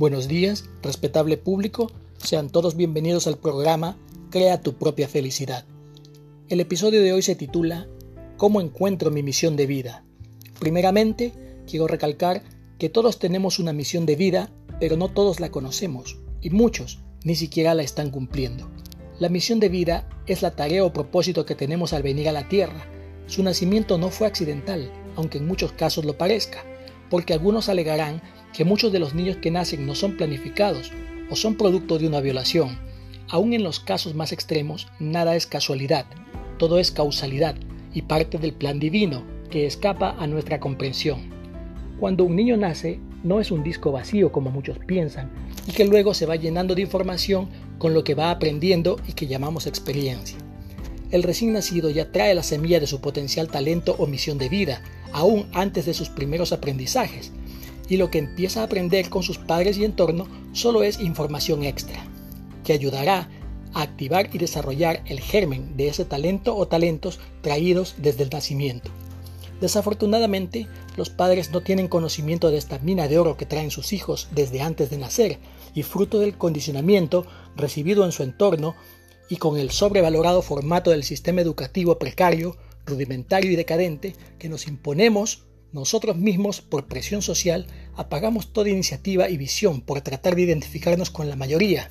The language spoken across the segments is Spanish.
Buenos días, respetable público, sean todos bienvenidos al programa Crea tu propia felicidad. El episodio de hoy se titula ¿Cómo encuentro mi misión de vida? Primeramente, quiero recalcar que todos tenemos una misión de vida, pero no todos la conocemos, y muchos ni siquiera la están cumpliendo. La misión de vida es la tarea o propósito que tenemos al venir a la Tierra. Su nacimiento no fue accidental, aunque en muchos casos lo parezca, porque algunos alegarán que muchos de los niños que nacen no son planificados o son producto de una violación. Aún en los casos más extremos, nada es casualidad, todo es causalidad y parte del plan divino que escapa a nuestra comprensión. Cuando un niño nace, no es un disco vacío como muchos piensan, y que luego se va llenando de información con lo que va aprendiendo y que llamamos experiencia. El recién nacido ya trae la semilla de su potencial talento o misión de vida, aún antes de sus primeros aprendizajes, y lo que empieza a aprender con sus padres y entorno solo es información extra, que ayudará a activar y desarrollar el germen de ese talento o talentos traídos desde el nacimiento. Desafortunadamente, los padres no tienen conocimiento de esta mina de oro que traen sus hijos desde antes de nacer y fruto del condicionamiento recibido en su entorno y con el sobrevalorado formato del sistema educativo precario, rudimentario y decadente que nos imponemos nosotros mismos, por presión social, apagamos toda iniciativa y visión por tratar de identificarnos con la mayoría,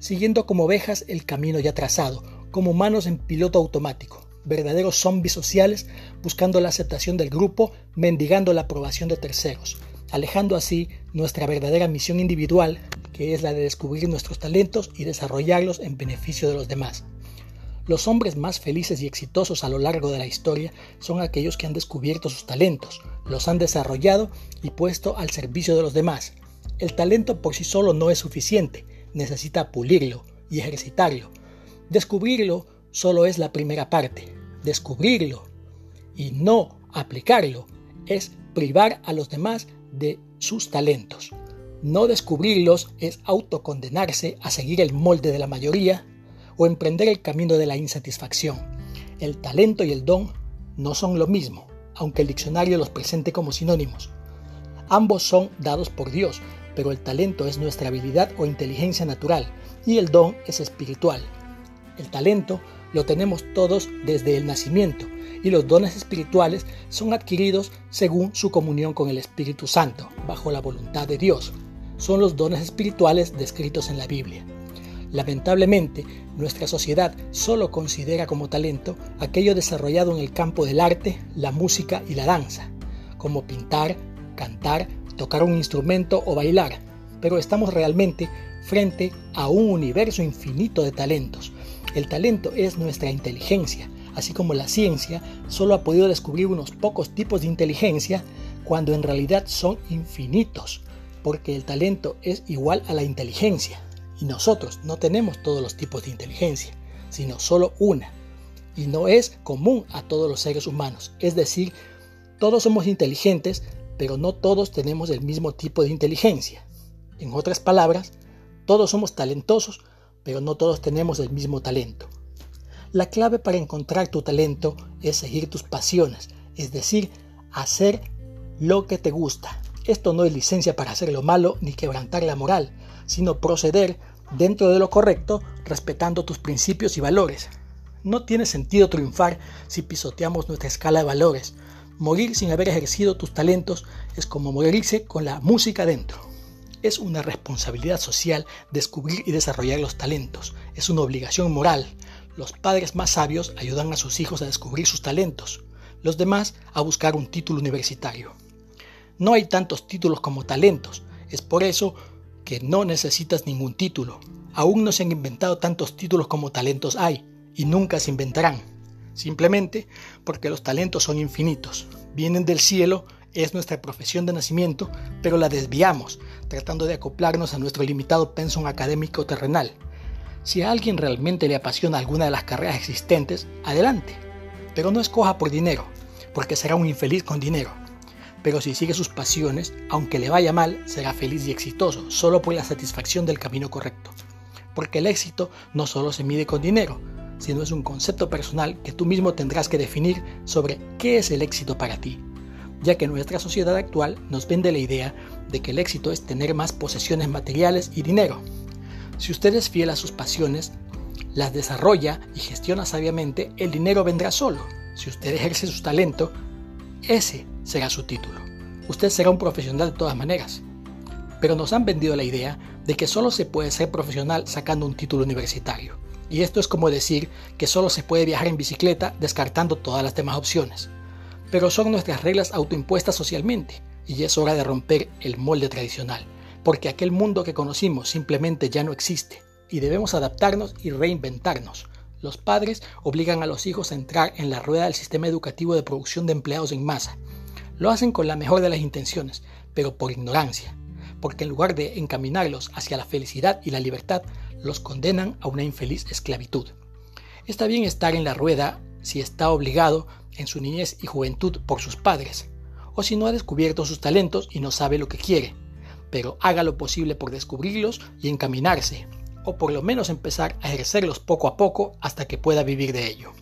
siguiendo como ovejas el camino ya trazado, como humanos en piloto automático, verdaderos zombies sociales buscando la aceptación del grupo, mendigando la aprobación de terceros, alejando así nuestra verdadera misión individual, que es la de descubrir nuestros talentos y desarrollarlos en beneficio de los demás. Los hombres más felices y exitosos a lo largo de la historia son aquellos que han descubierto sus talentos, los han desarrollado y puesto al servicio de los demás. El talento por sí solo no es suficiente, necesita pulirlo y ejercitarlo. Descubrirlo solo es la primera parte. Descubrirlo y no aplicarlo es privar a los demás de sus talentos. No descubrirlos es autocondenarse a seguir el molde de la mayoría o emprender el camino de la insatisfacción. El talento y el don no son lo mismo, aunque el diccionario los presente como sinónimos. Ambos son dados por Dios, pero el talento es nuestra habilidad o inteligencia natural y el don es espiritual. El talento lo tenemos todos desde el nacimiento y los dones espirituales son adquiridos según su comunión con el Espíritu Santo, bajo la voluntad de Dios. Son los dones espirituales descritos en la Biblia. Lamentablemente, nuestra sociedad solo considera como talento aquello desarrollado en el campo del arte, la música y la danza, como pintar, cantar, tocar un instrumento o bailar, pero estamos realmente frente a un universo infinito de talentos. El talento es nuestra inteligencia, así como la ciencia solo ha podido descubrir unos pocos tipos de inteligencia cuando en realidad son infinitos, porque el talento es igual a la inteligencia. Y nosotros no tenemos todos los tipos de inteligencia, sino solo una. Y no es común a todos los seres humanos. Es decir, todos somos inteligentes, pero no todos tenemos el mismo tipo de inteligencia. En otras palabras, todos somos talentosos, pero no todos tenemos el mismo talento. La clave para encontrar tu talento es seguir tus pasiones, es decir, hacer lo que te gusta. Esto no es licencia para hacer lo malo ni quebrantar la moral, sino proceder dentro de lo correcto, respetando tus principios y valores. No tiene sentido triunfar si pisoteamos nuestra escala de valores. Morir sin haber ejercido tus talentos es como morirse con la música dentro. Es una responsabilidad social descubrir y desarrollar los talentos. Es una obligación moral. Los padres más sabios ayudan a sus hijos a descubrir sus talentos. Los demás a buscar un título universitario. No hay tantos títulos como talentos. Es por eso no necesitas ningún título. Aún no se han inventado tantos títulos como talentos hay y nunca se inventarán. Simplemente porque los talentos son infinitos. Vienen del cielo, es nuestra profesión de nacimiento, pero la desviamos, tratando de acoplarnos a nuestro limitado pensum académico terrenal. Si a alguien realmente le apasiona alguna de las carreras existentes, adelante. Pero no escoja por dinero, porque será un infeliz con dinero pero si sigue sus pasiones, aunque le vaya mal, será feliz y exitoso, solo por la satisfacción del camino correcto. Porque el éxito no solo se mide con dinero, sino es un concepto personal que tú mismo tendrás que definir sobre qué es el éxito para ti, ya que nuestra sociedad actual nos vende la idea de que el éxito es tener más posesiones materiales y dinero. Si usted es fiel a sus pasiones, las desarrolla y gestiona sabiamente, el dinero vendrá solo. Si usted ejerce su talento, ese será su título. Usted será un profesional de todas maneras. Pero nos han vendido la idea de que solo se puede ser profesional sacando un título universitario. Y esto es como decir que solo se puede viajar en bicicleta descartando todas las demás opciones. Pero son nuestras reglas autoimpuestas socialmente y es hora de romper el molde tradicional, porque aquel mundo que conocimos simplemente ya no existe y debemos adaptarnos y reinventarnos. Los padres obligan a los hijos a entrar en la rueda del sistema educativo de producción de empleados en masa. Lo hacen con la mejor de las intenciones, pero por ignorancia, porque en lugar de encaminarlos hacia la felicidad y la libertad, los condenan a una infeliz esclavitud. Está bien estar en la rueda si está obligado en su niñez y juventud por sus padres, o si no ha descubierto sus talentos y no sabe lo que quiere, pero haga lo posible por descubrirlos y encaminarse, o por lo menos empezar a ejercerlos poco a poco hasta que pueda vivir de ello.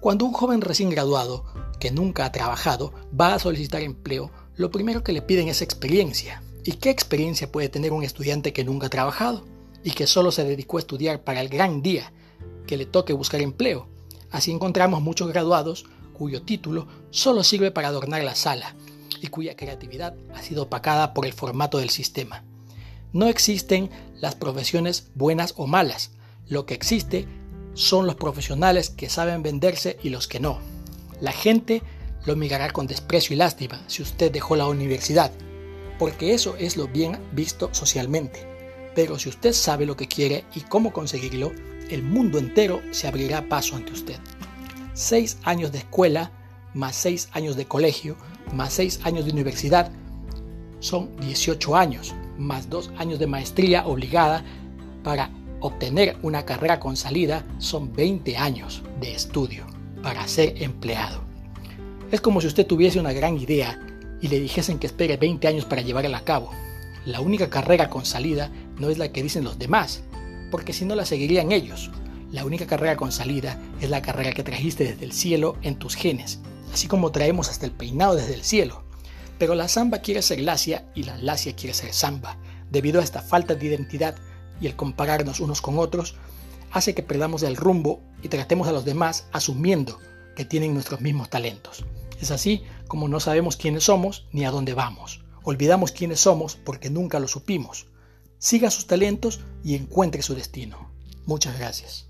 Cuando un joven recién graduado, que nunca ha trabajado, va a solicitar empleo, lo primero que le piden es experiencia. ¿Y qué experiencia puede tener un estudiante que nunca ha trabajado y que solo se dedicó a estudiar para el gran día que le toque buscar empleo? Así encontramos muchos graduados cuyo título solo sirve para adornar la sala y cuya creatividad ha sido opacada por el formato del sistema. No existen las profesiones buenas o malas, lo que existe son los profesionales que saben venderse y los que no. La gente lo mirará con desprecio y lástima si usted dejó la universidad, porque eso es lo bien visto socialmente. Pero si usted sabe lo que quiere y cómo conseguirlo, el mundo entero se abrirá paso ante usted. Seis años de escuela, más seis años de colegio, más seis años de universidad, son 18 años, más dos años de maestría obligada para obtener una carrera con salida, son 20 años de estudio para ser empleado. Es como si usted tuviese una gran idea y le dijesen que espere 20 años para llevarla a cabo. La única carrera con salida no es la que dicen los demás, porque si no la seguirían ellos. La única carrera con salida es la carrera que trajiste desde el cielo en tus genes, así como traemos hasta el peinado desde el cielo. Pero la samba quiere ser lacia y la lacia quiere ser samba. Debido a esta falta de identidad y el compararnos unos con otros, hace que perdamos el rumbo y tratemos a los demás asumiendo que tienen nuestros mismos talentos. Es así como no sabemos quiénes somos ni a dónde vamos. Olvidamos quiénes somos porque nunca lo supimos. Siga sus talentos y encuentre su destino. Muchas gracias.